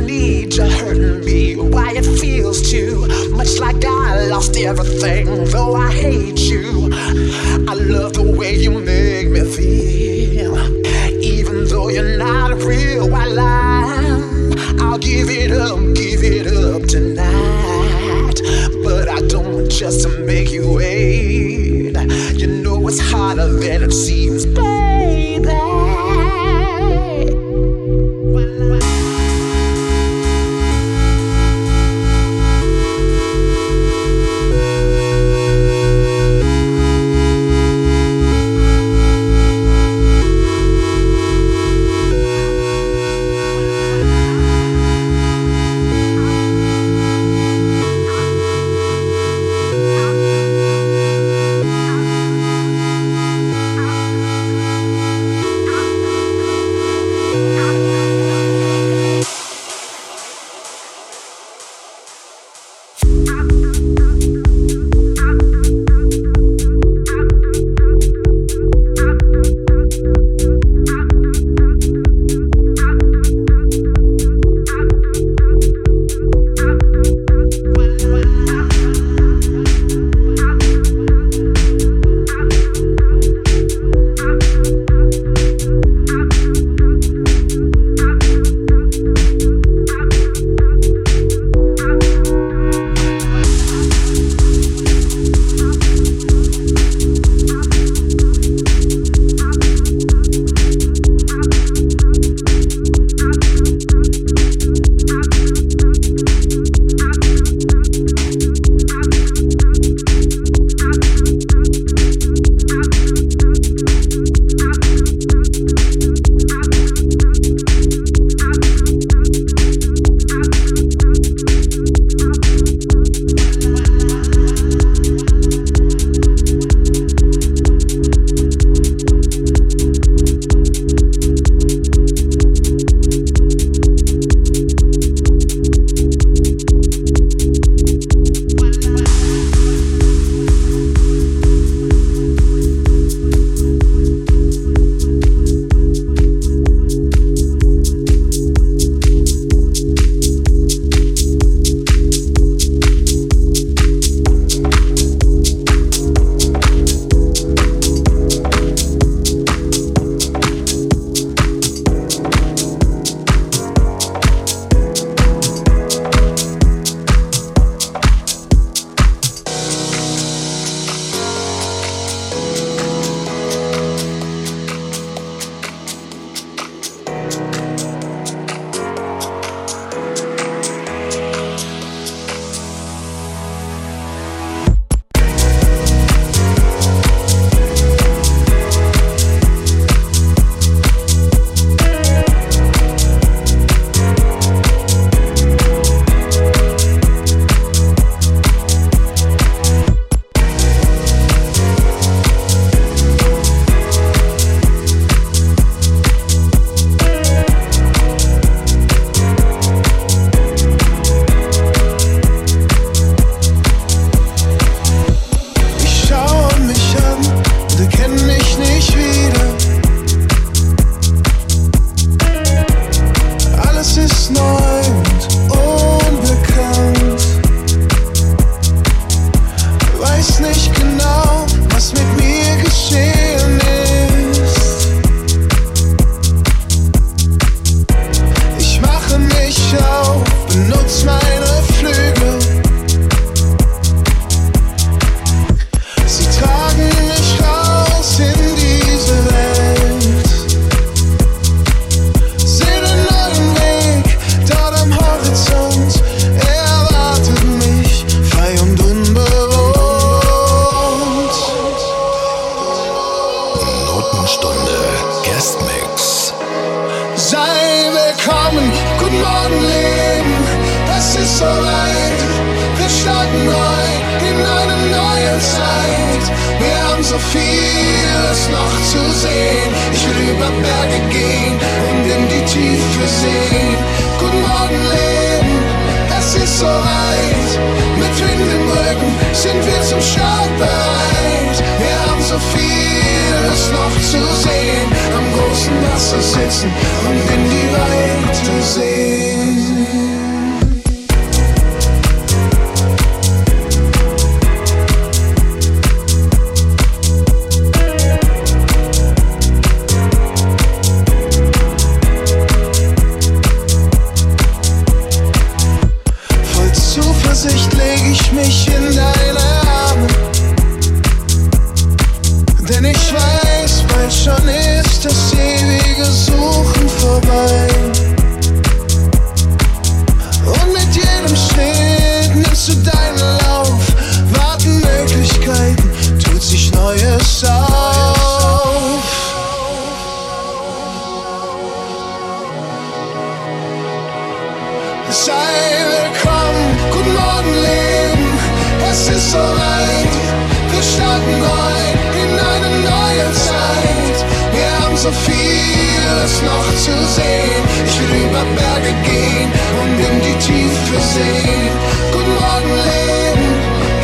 need you hurting me. Why it feels too much like I lost everything, though I hate you. I love the way you make me feel, even though you're not real. I lie. I'll give it up, give it up tonight. But I don't want just to make you wait. You know it's harder than it seems. no so vieles noch zu sehen. Ich will über Berge gehen und in die Tiefe sehen. Guten Morgen, Leben,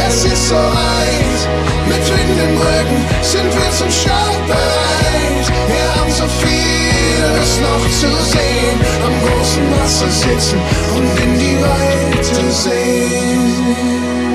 es ist so weit. Mit Wind im Rücken sind wir zum Start bereit. Wir haben so vieles noch zu sehen. Am großen Wasser sitzen und in die Weite sehen.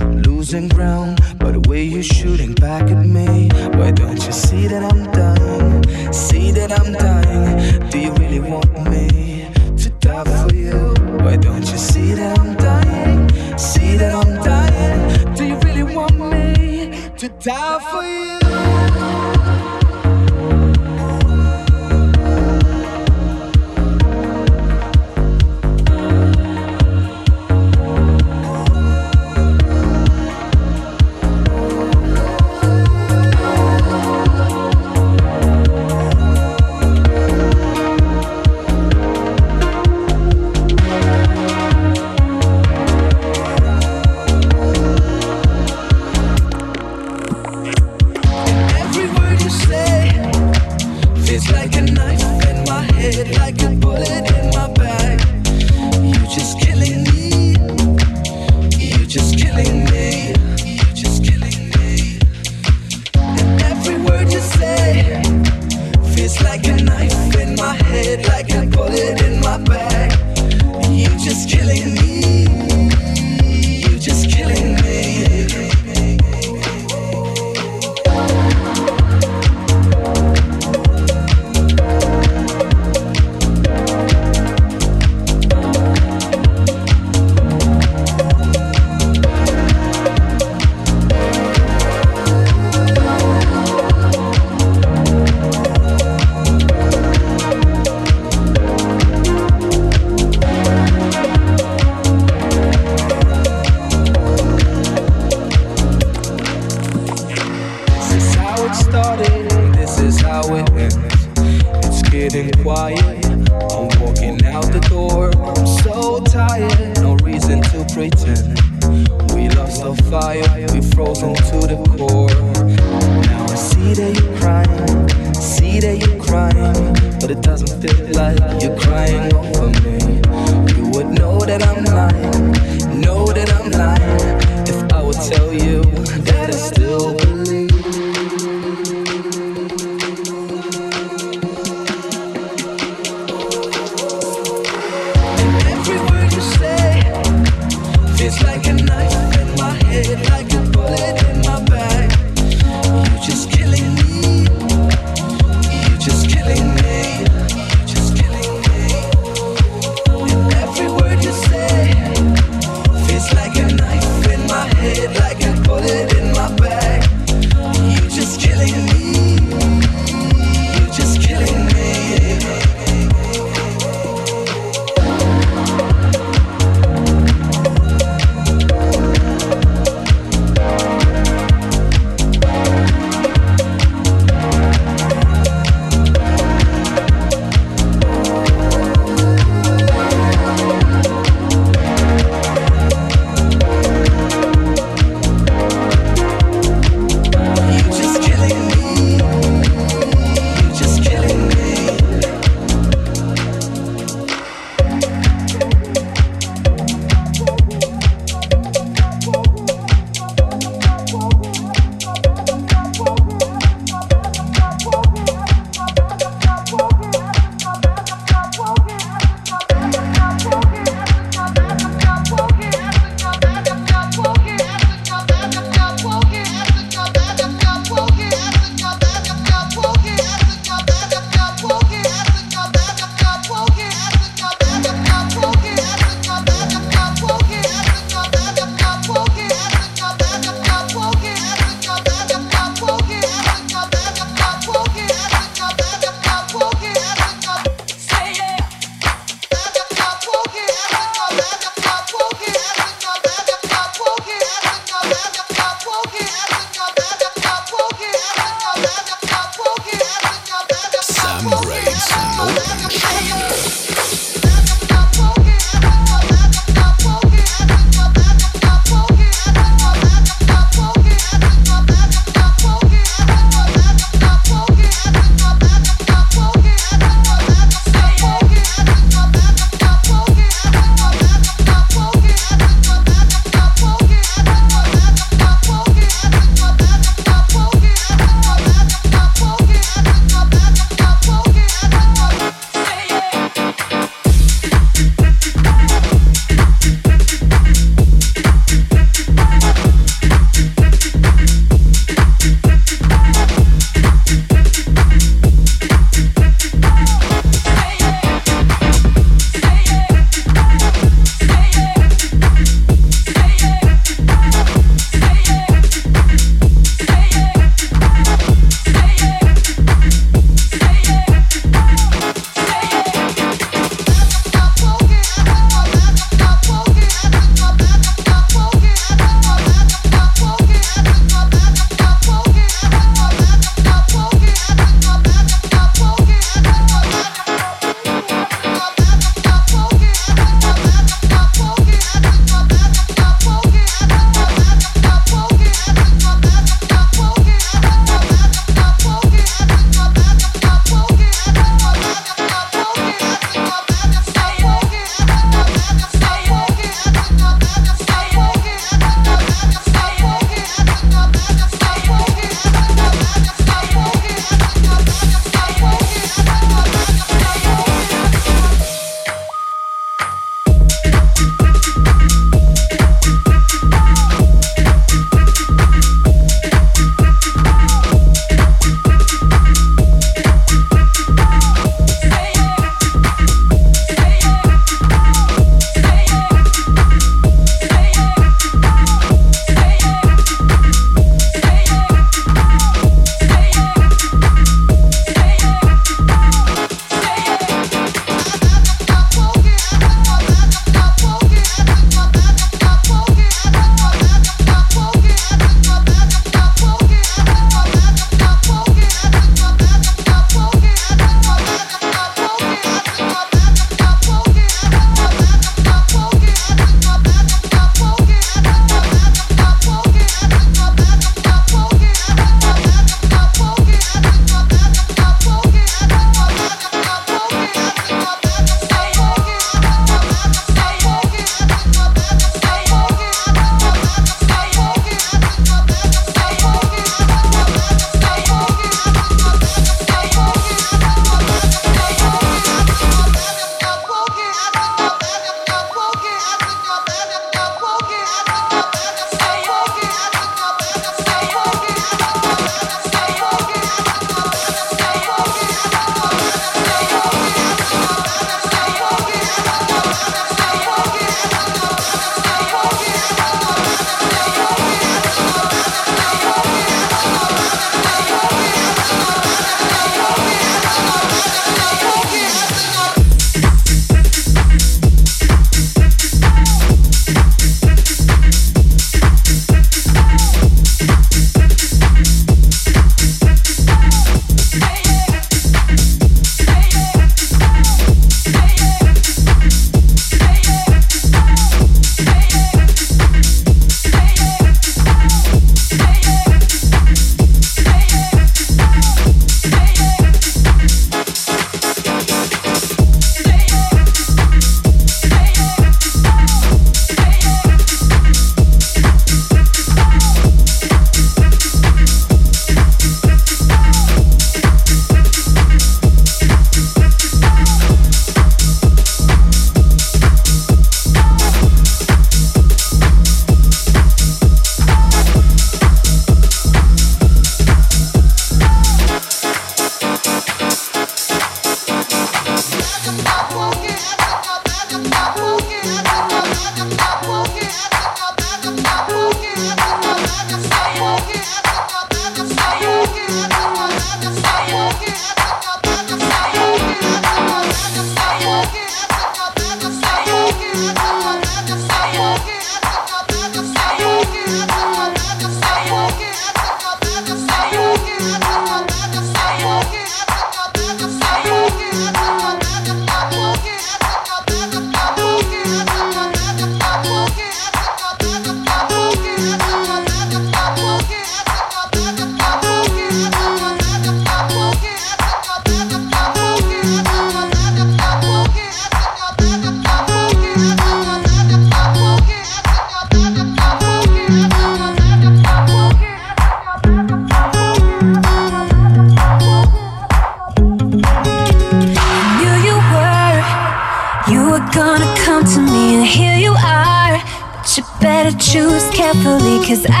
Cause I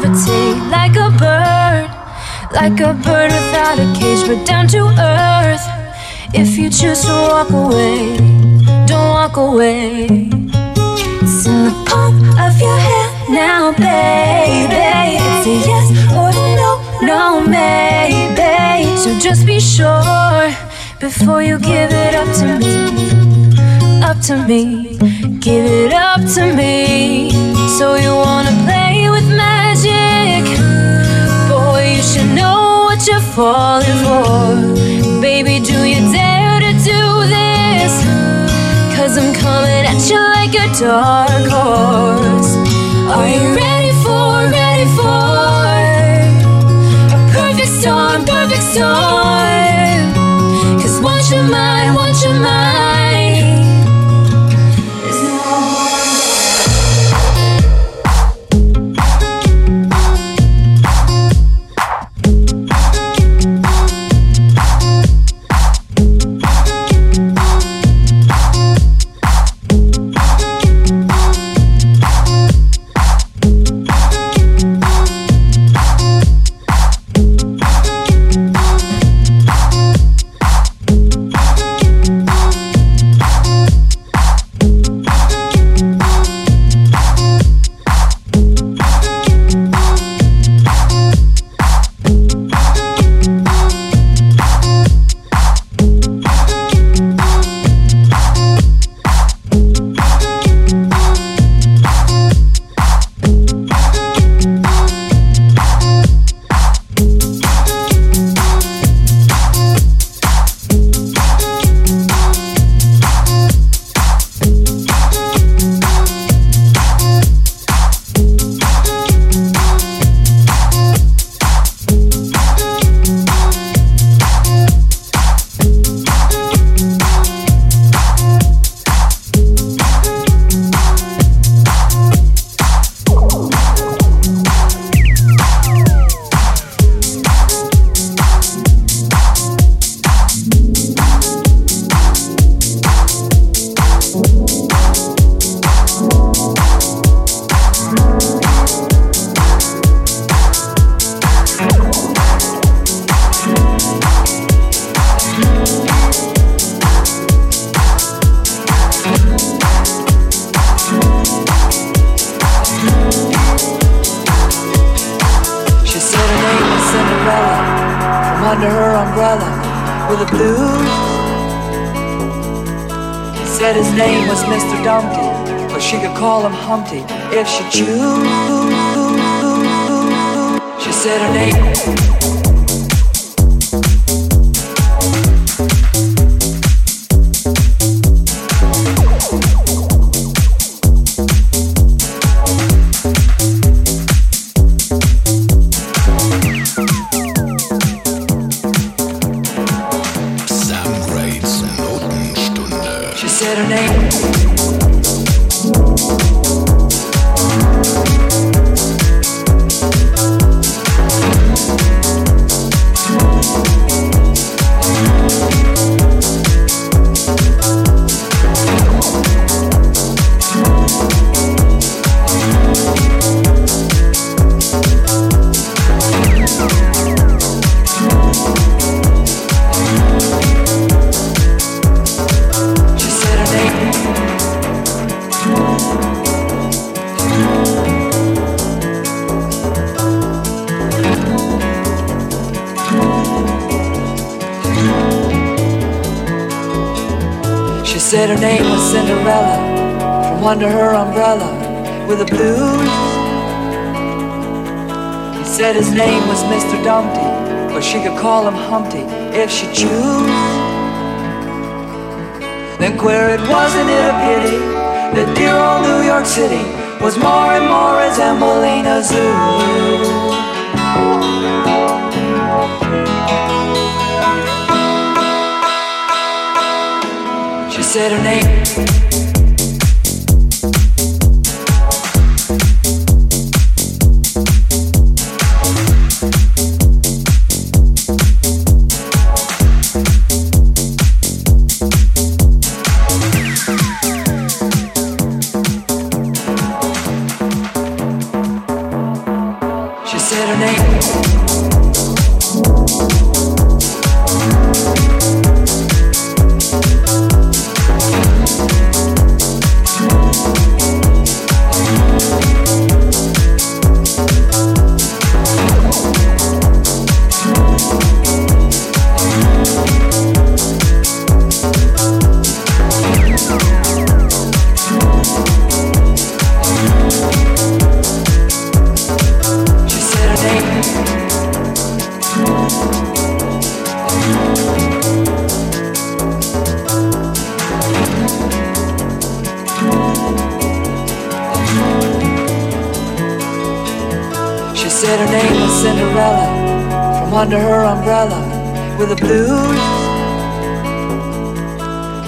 make like a bird, like a bird without a cage, but down to earth. If you choose to walk away, don't walk away. It's in the palm of your hand now, baby. It's a yes or a no, no, maybe. So just be sure before you give it up to me up to me, give it up to me. So you wanna play with magic? Boy, you should know what you're falling for. Baby, do you dare to do this? Cause I'm coming at you like a dark horse. Are you ready for, ready for a perfect storm, perfect storm? under her umbrella with the blues. He said his name was Mr. Dumpty, but she could call him Humpty if she chose. Then queried, wasn't it a pity that dear old New York City was more and more resembling a zoo? She said her name. said her name was Cinderella from under her umbrella with the blues.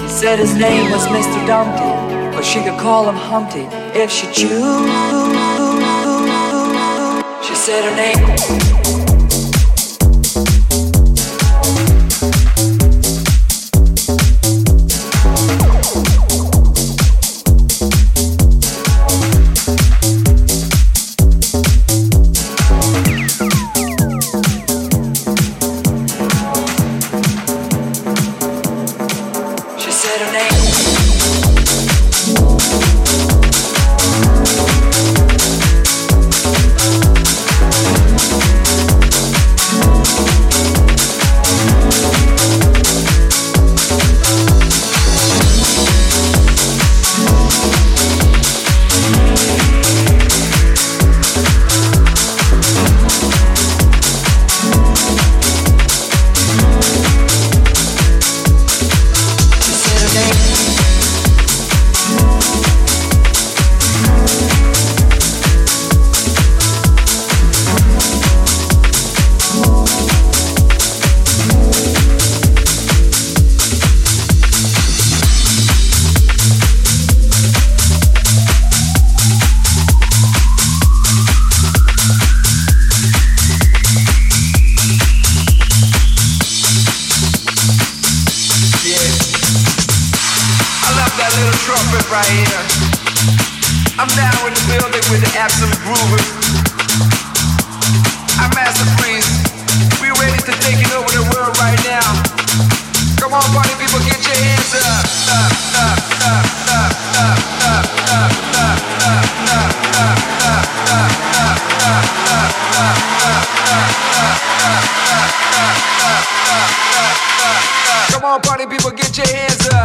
He said his name was Mr. Dumpty, but she could call him Humpty if she chose. She said her name. trumpet right here. I'm now in the building with the absolute groovers. I'm Master Freeze. We're ready to take it over the world right now. Come on, party people, get your hands up, up, up, up, up, up, up, up, up, up, up, up, up, up, up, up, up,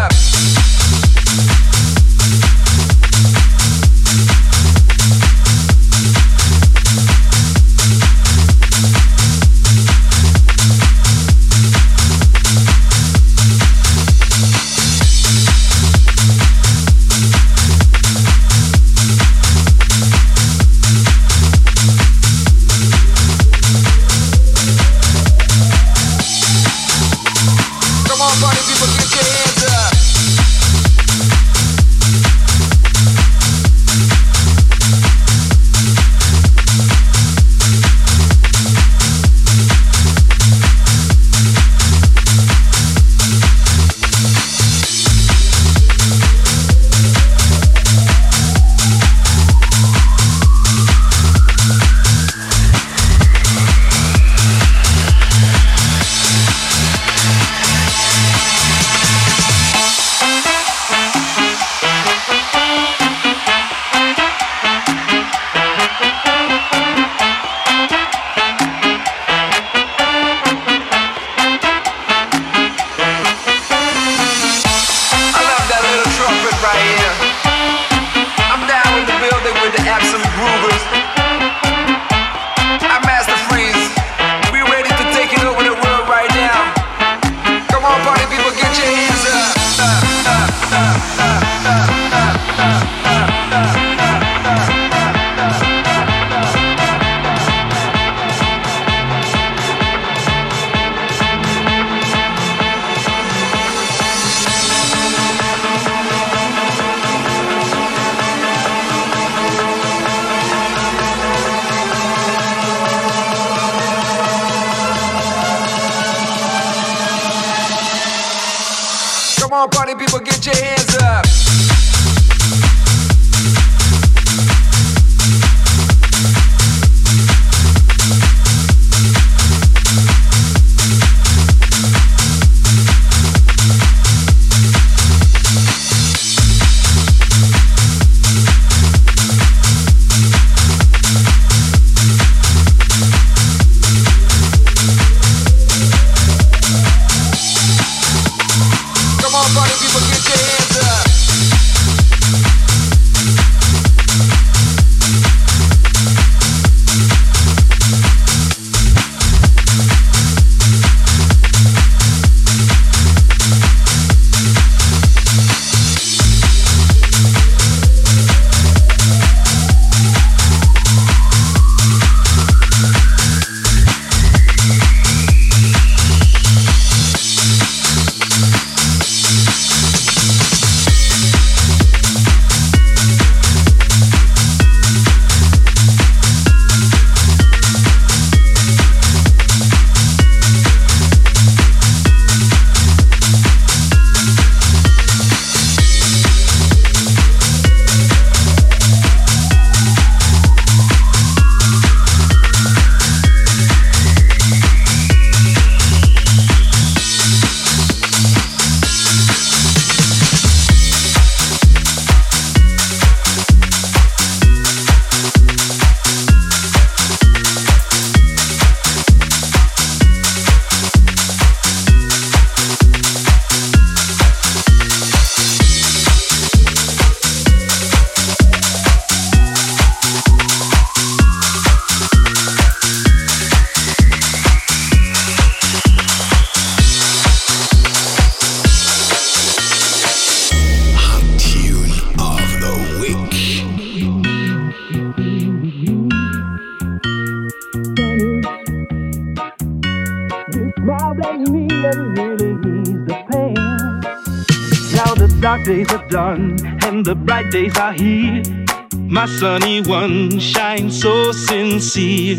sunny one shines so sincere.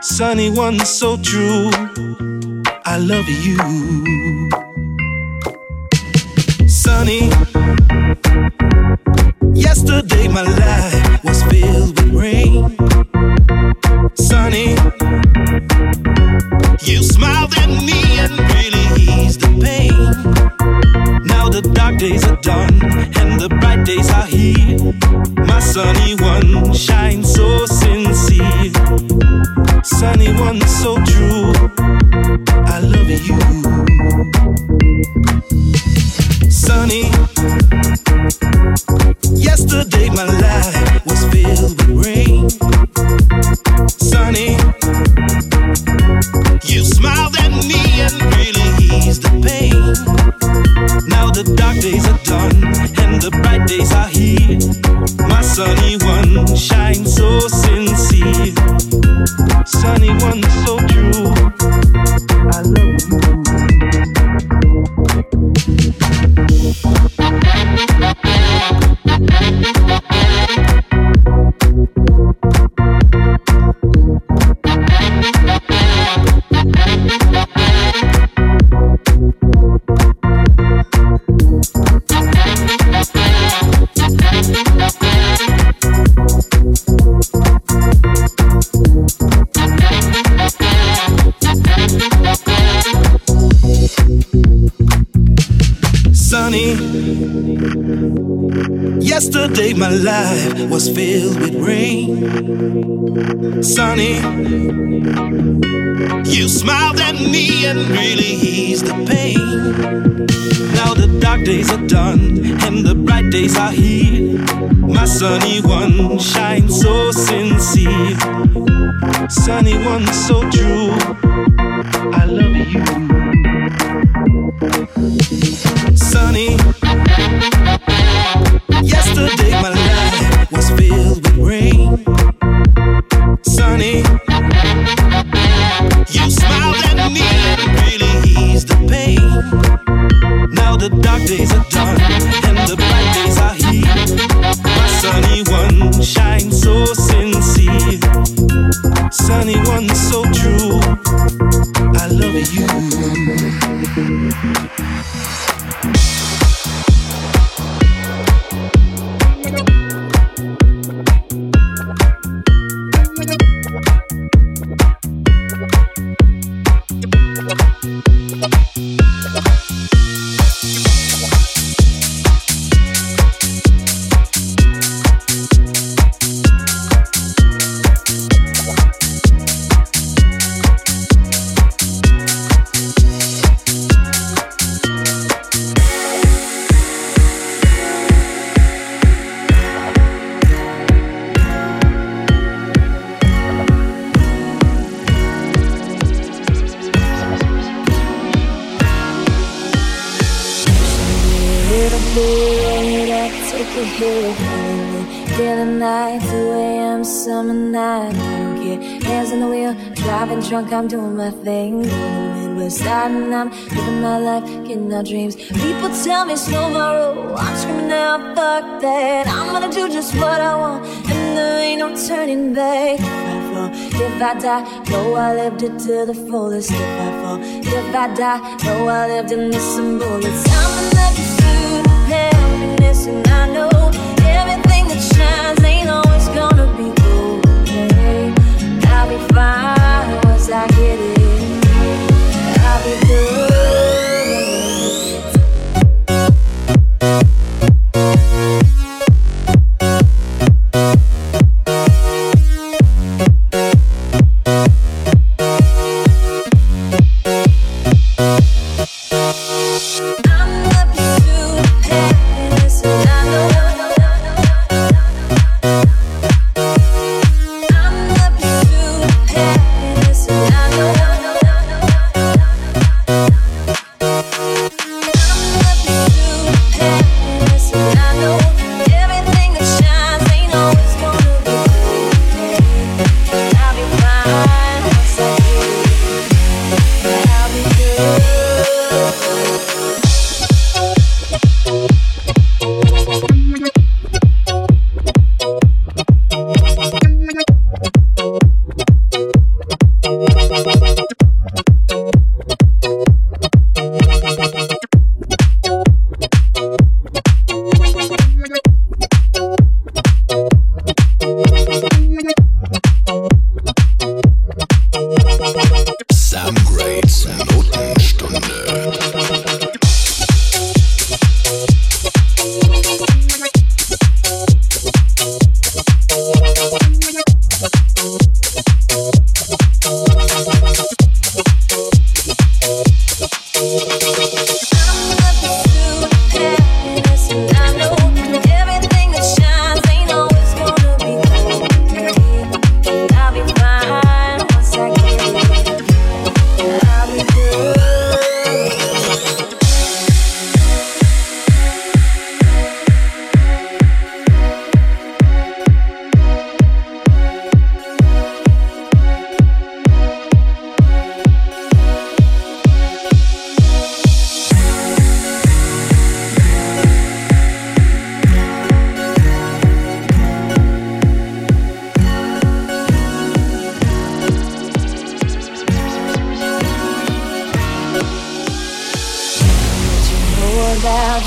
Sunny one, so true. I love you. Sunny, yesterday my life. days are done and the bright days are here. My sunny one shines so sincere, sunny one so true. I love you, sunny. Yesterday my life was filled you. Drunk, I'm doing my thing. The Midwest side, and I'm living my life, getting our dreams. People tell me slow my roll. Oh, I'm screaming out, fuck that. I'm gonna do just what I want, and there ain't no turning back. If I die, know I lived it to the fullest. If I fall, if I die, know I lived in this some bullets. I'm in pursuit of happiness, and I know everything that shines ain't always gonna be gold. I'll be fine once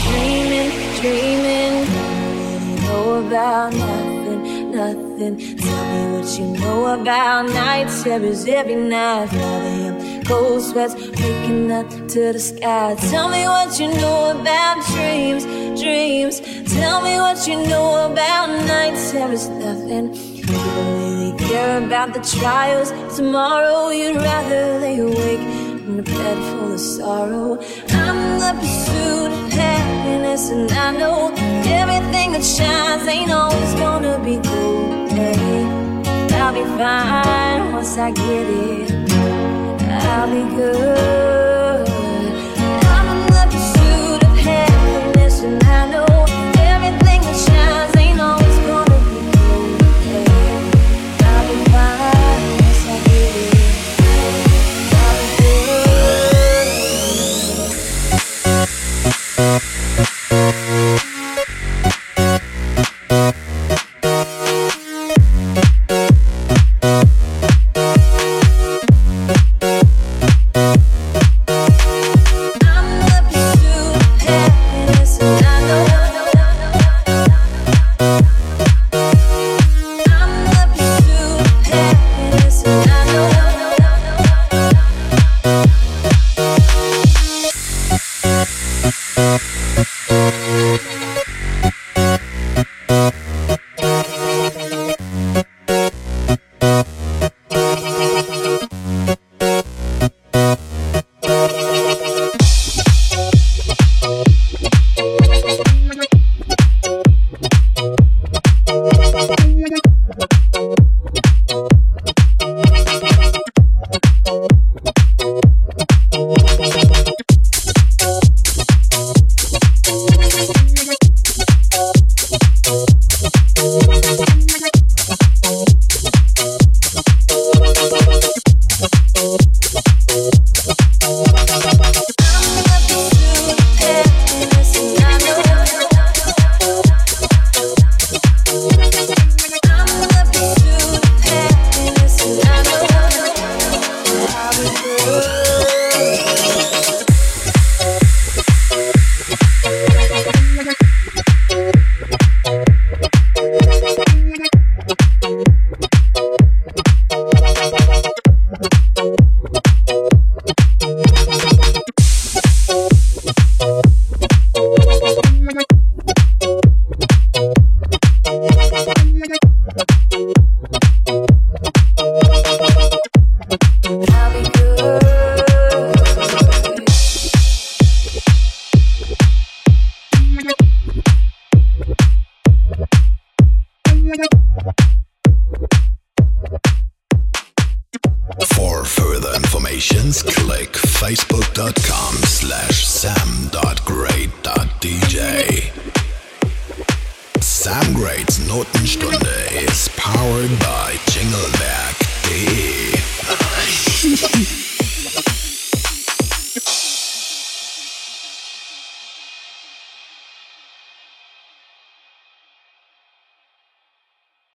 dreaming, dreaming. Really know about nothing, nothing. Tell me what you know about night terrors every night. 5 a.m. cold sweats waking up to the sky. Tell me what you know about dreams, dreams. Tell me what you know about night terrors, nothing. You don't really care about the trials tomorrow. You'd rather lay awake in a bed full of sorrow. I'm the pursuit happiness, and I know everything that shines ain't always gonna be gold. Hey, I'll be fine once I get it. I'll be good. I'm in the pursuit of happiness, and I